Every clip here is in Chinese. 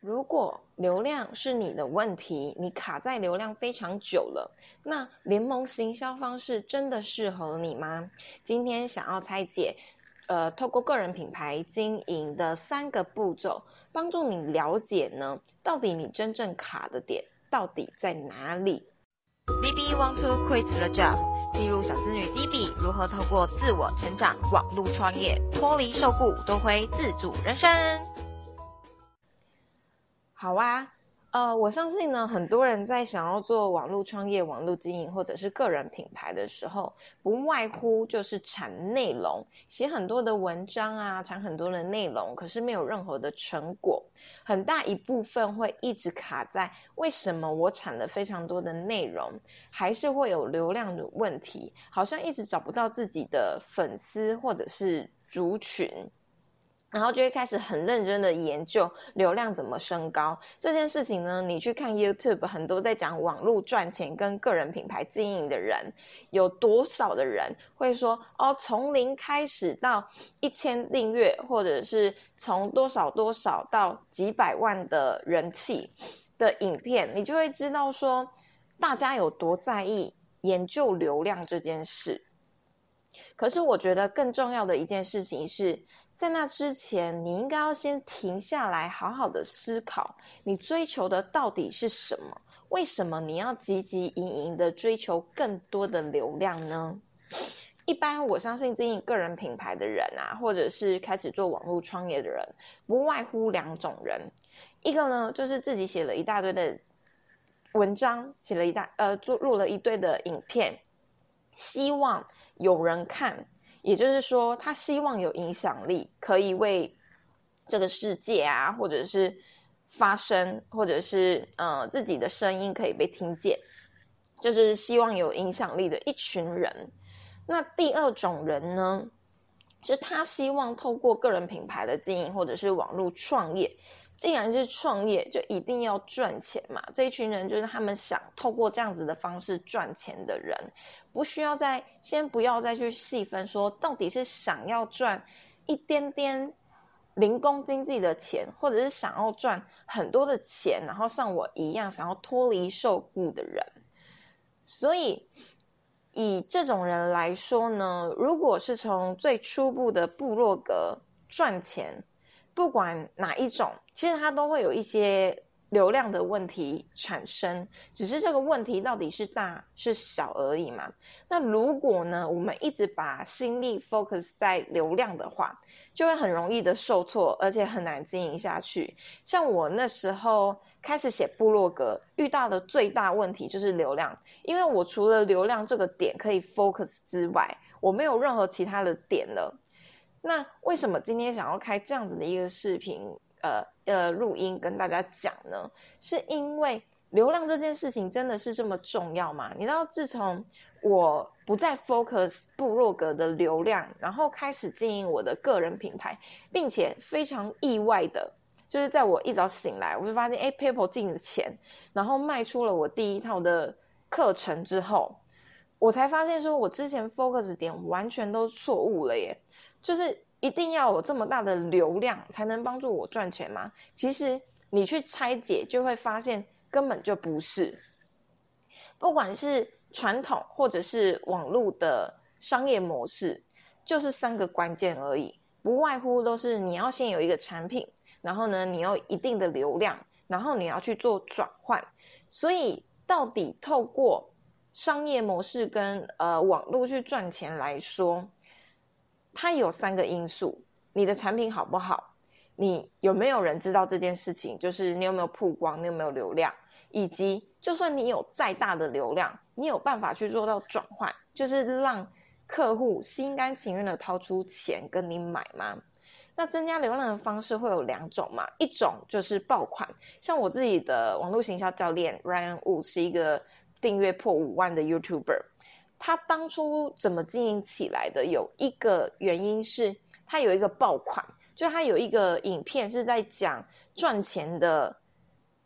如果流量是你的问题，你卡在流量非常久了，那联盟行销方式真的适合你吗？今天想要拆解，呃，透过个人品牌经营的三个步骤，帮助你了解呢，到底你真正卡的点到底在哪里？D B want to quit the job？记录小资女 D B 如何透过自我成长、网络创业，脱离受雇，夺回自主人生？好啊，呃，我相信呢，很多人在想要做网络创业、网络经营或者是个人品牌的时候，不外乎就是产内容，写很多的文章啊，产很多的内容，可是没有任何的成果，很大一部分会一直卡在为什么我产了非常多的内容，还是会有流量的问题，好像一直找不到自己的粉丝或者是族群。然后就会开始很认真的研究流量怎么升高这件事情呢？你去看 YouTube，很多在讲网络赚钱跟个人品牌经营的人，有多少的人会说哦，从零开始到一千订阅，或者是从多少多少到几百万的人气的影片，你就会知道说大家有多在意研究流量这件事。可是我觉得更重要的一件事情是。在那之前，你应该要先停下来，好好的思考，你追求的到底是什么？为什么你要汲汲营营的追求更多的流量呢？一般我相信经营个人品牌的人啊，或者是开始做网络创业的人，不外乎两种人，一个呢就是自己写了一大堆的文章，写了一大呃做录了一堆的影片，希望有人看。也就是说，他希望有影响力，可以为这个世界啊，或者是发声，或者是呃自己的声音可以被听见，就是希望有影响力的一群人。那第二种人呢，是他希望透过个人品牌的经营，或者是网络创业。既然是创业，就一定要赚钱嘛。这一群人就是他们想透过这样子的方式赚钱的人，不需要再先不要再去细分说到底是想要赚一点点零工经济的钱，或者是想要赚很多的钱，然后像我一样想要脱离受雇的人。所以以这种人来说呢，如果是从最初步的部落格赚钱。不管哪一种，其实它都会有一些流量的问题产生，只是这个问题到底是大是小而已嘛。那如果呢，我们一直把心力 focus 在流量的话，就会很容易的受挫，而且很难经营下去。像我那时候开始写部落格，遇到的最大问题就是流量，因为我除了流量这个点可以 focus 之外，我没有任何其他的点了。那为什么今天想要开这样子的一个视频，呃呃录音跟大家讲呢？是因为流量这件事情真的是这么重要吗？你知道，自从我不再 focus 部落格的流量，然后开始经营我的个人品牌，并且非常意外的，就是在我一早醒来，我就发现，哎，PayPal 进了钱，然后卖出了我第一套的课程之后，我才发现说，我之前 focus 点完全都错误了耶。就是一定要有这么大的流量才能帮助我赚钱吗？其实你去拆解就会发现根本就不是。不管是传统或者是网络的商业模式，就是三个关键而已，不外乎都是你要先有一个产品，然后呢你有一定的流量，然后你要去做转换。所以到底透过商业模式跟呃网络去赚钱来说。它有三个因素：你的产品好不好，你有没有人知道这件事情，就是你有没有曝光，你有没有流量，以及就算你有再大的流量，你有办法去做到转换，就是让客户心甘情愿的掏出钱跟你买吗？那增加流量的方式会有两种嘛，一种就是爆款，像我自己的网络行销教练 Ryan Wu 是一个订阅破五万的 YouTuber。他当初怎么经营起来的？有一个原因是，他有一个爆款，就他有一个影片是在讲赚钱的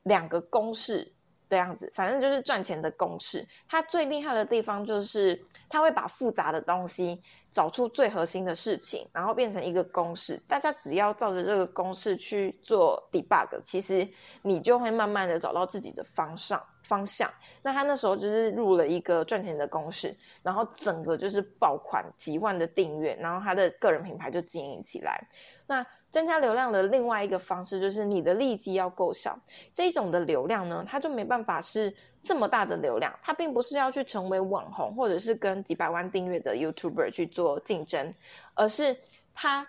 两个公式的样子，反正就是赚钱的公式。他最厉害的地方就是它会把复杂的东西找出最核心的事情，然后变成一个公式。大家只要照着这个公式去做 debug，其实你就会慢慢的找到自己的方向方向。那他那时候就是入了一个赚钱的公式，然后整个就是爆款几万的订阅，然后他的个人品牌就经营起来。那增加流量的另外一个方式就是你的利基要够小，这种的流量呢，它就没办法是这么大的流量，它并不是要去成为网红或者是跟几百万订阅的 YouTuber 去做竞争，而是它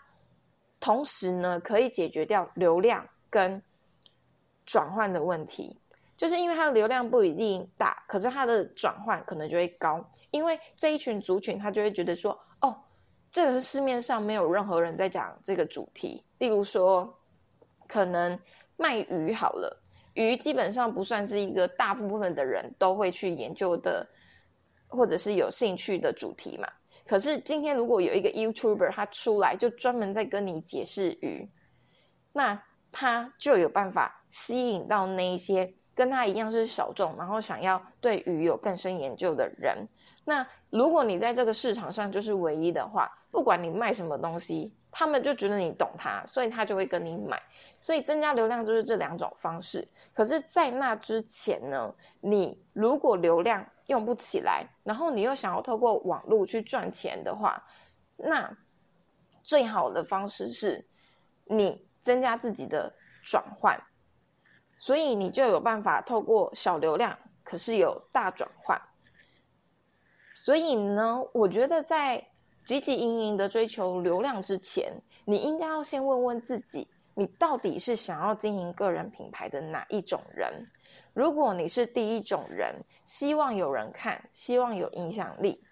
同时呢可以解决掉流量跟转换的问题，就是因为它的流量不一定大，可是它的转换可能就会高，因为这一群族群他就会觉得说。哦这个是市面上没有任何人在讲这个主题。例如说，可能卖鱼好了，鱼基本上不算是一个大部分的人都会去研究的，或者是有兴趣的主题嘛。可是今天如果有一个 YouTuber 他出来，就专门在跟你解释鱼，那他就有办法吸引到那一些跟他一样是小众，然后想要对鱼有更深研究的人。那如果你在这个市场上就是唯一的话，不管你卖什么东西，他们就觉得你懂他，所以他就会跟你买。所以增加流量就是这两种方式。可是，在那之前呢，你如果流量用不起来，然后你又想要透过网络去赚钱的话，那最好的方式是你增加自己的转换，所以你就有办法透过小流量，可是有大转换。所以呢，我觉得在汲汲营营的追求流量之前，你应该要先问问自己，你到底是想要经营个人品牌的哪一种人？如果你是第一种人，希望有人看，希望有影响力，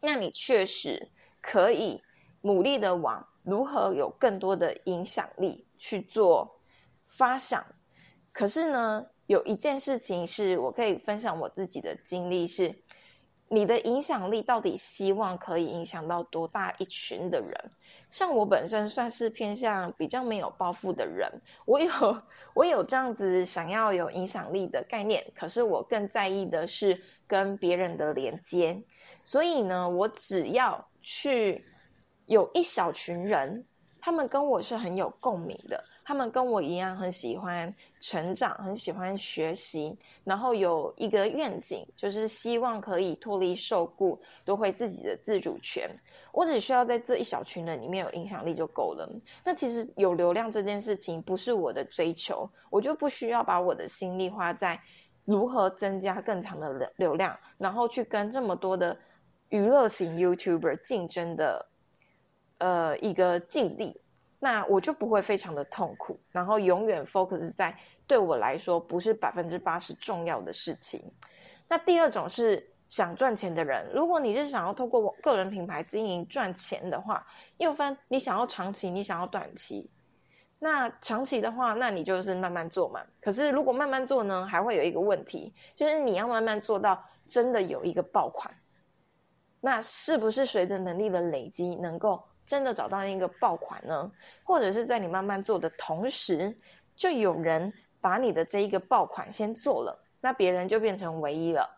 那你确实可以努力的往如何有更多的影响力去做发想。可是呢，有一件事情是我可以分享我自己的经历是。你的影响力到底希望可以影响到多大一群的人？像我本身算是偏向比较没有抱负的人，我有我有这样子想要有影响力的概念，可是我更在意的是跟别人的连接。所以呢，我只要去有一小群人。他们跟我是很有共鸣的，他们跟我一样很喜欢成长，很喜欢学习，然后有一个愿景，就是希望可以脱离受雇，夺回自己的自主权。我只需要在这一小群人里面有影响力就够了。那其实有流量这件事情不是我的追求，我就不需要把我的心力花在如何增加更长的流流量，然后去跟这么多的娱乐型 YouTuber 竞争的。呃，一个境地，那我就不会非常的痛苦，然后永远 focus 在对我来说不是百分之八十重要的事情。那第二种是想赚钱的人，如果你是想要透过个人品牌经营赚钱的话，又分你想要长期，你想要短期。那长期的话，那你就是慢慢做嘛。可是如果慢慢做呢，还会有一个问题，就是你要慢慢做到真的有一个爆款，那是不是随着能力的累积能够？真的找到一个爆款呢，或者是在你慢慢做的同时，就有人把你的这一个爆款先做了，那别人就变成唯一了。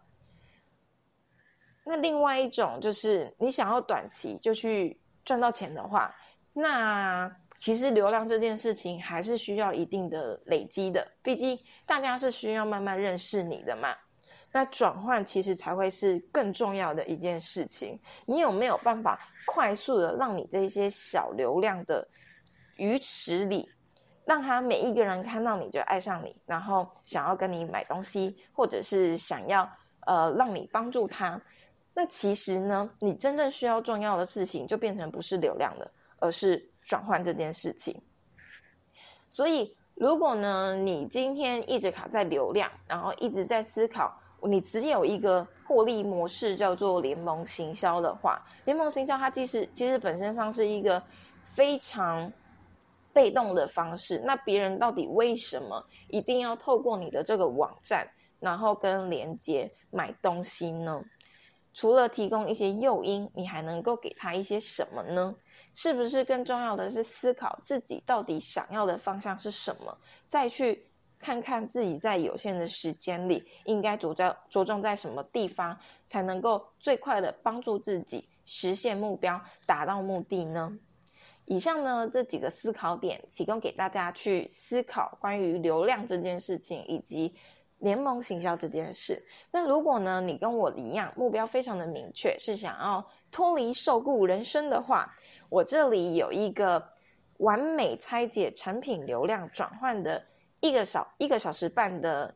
那另外一种就是你想要短期就去赚到钱的话，那其实流量这件事情还是需要一定的累积的，毕竟大家是需要慢慢认识你的嘛。那转换其实才会是更重要的一件事情。你有没有办法快速的让你这些小流量的鱼池里，让他每一个人看到你就爱上你，然后想要跟你买东西，或者是想要呃让你帮助他？那其实呢，你真正需要重要的事情就变成不是流量了，而是转换这件事情。所以，如果呢你今天一直卡在流量，然后一直在思考。你只有一个获利模式叫做联盟行销的话，联盟行销它其实其实本身上是一个非常被动的方式。那别人到底为什么一定要透过你的这个网站，然后跟连接买东西呢？除了提供一些诱因，你还能够给他一些什么呢？是不是更重要的是思考自己到底想要的方向是什么，再去看看自己在有限的时间里应该着重着重在什么地方，才能够最快的帮助自己实现目标、达到目的呢？以上呢这几个思考点，提供给大家去思考关于流量这件事情，以及联盟行销这件事。那如果呢你跟我一样，目标非常的明确，是想要脱离受雇人生的话，我这里有一个完美拆解产品流量转换的。一个小一个小时半的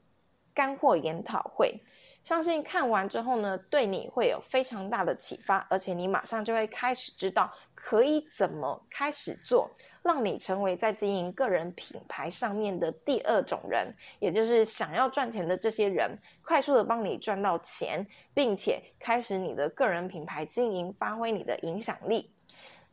干货研讨会，相信看完之后呢，对你会有非常大的启发，而且你马上就会开始知道可以怎么开始做，让你成为在经营个人品牌上面的第二种人，也就是想要赚钱的这些人，快速的帮你赚到钱，并且开始你的个人品牌经营，发挥你的影响力。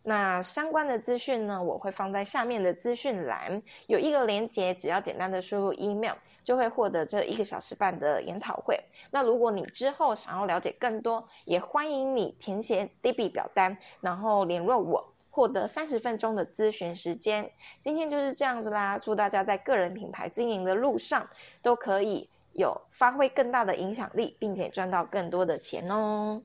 那相关的资讯呢，我会放在下面的资讯栏，有一个连接，只要简单的输入 email，就会获得这一个小时半的研讨会。那如果你之后想要了解更多，也欢迎你填写 DB 表单，然后联络我，获得三十分钟的咨询时间。今天就是这样子啦，祝大家在个人品牌经营的路上，都可以有发挥更大的影响力，并且赚到更多的钱哦。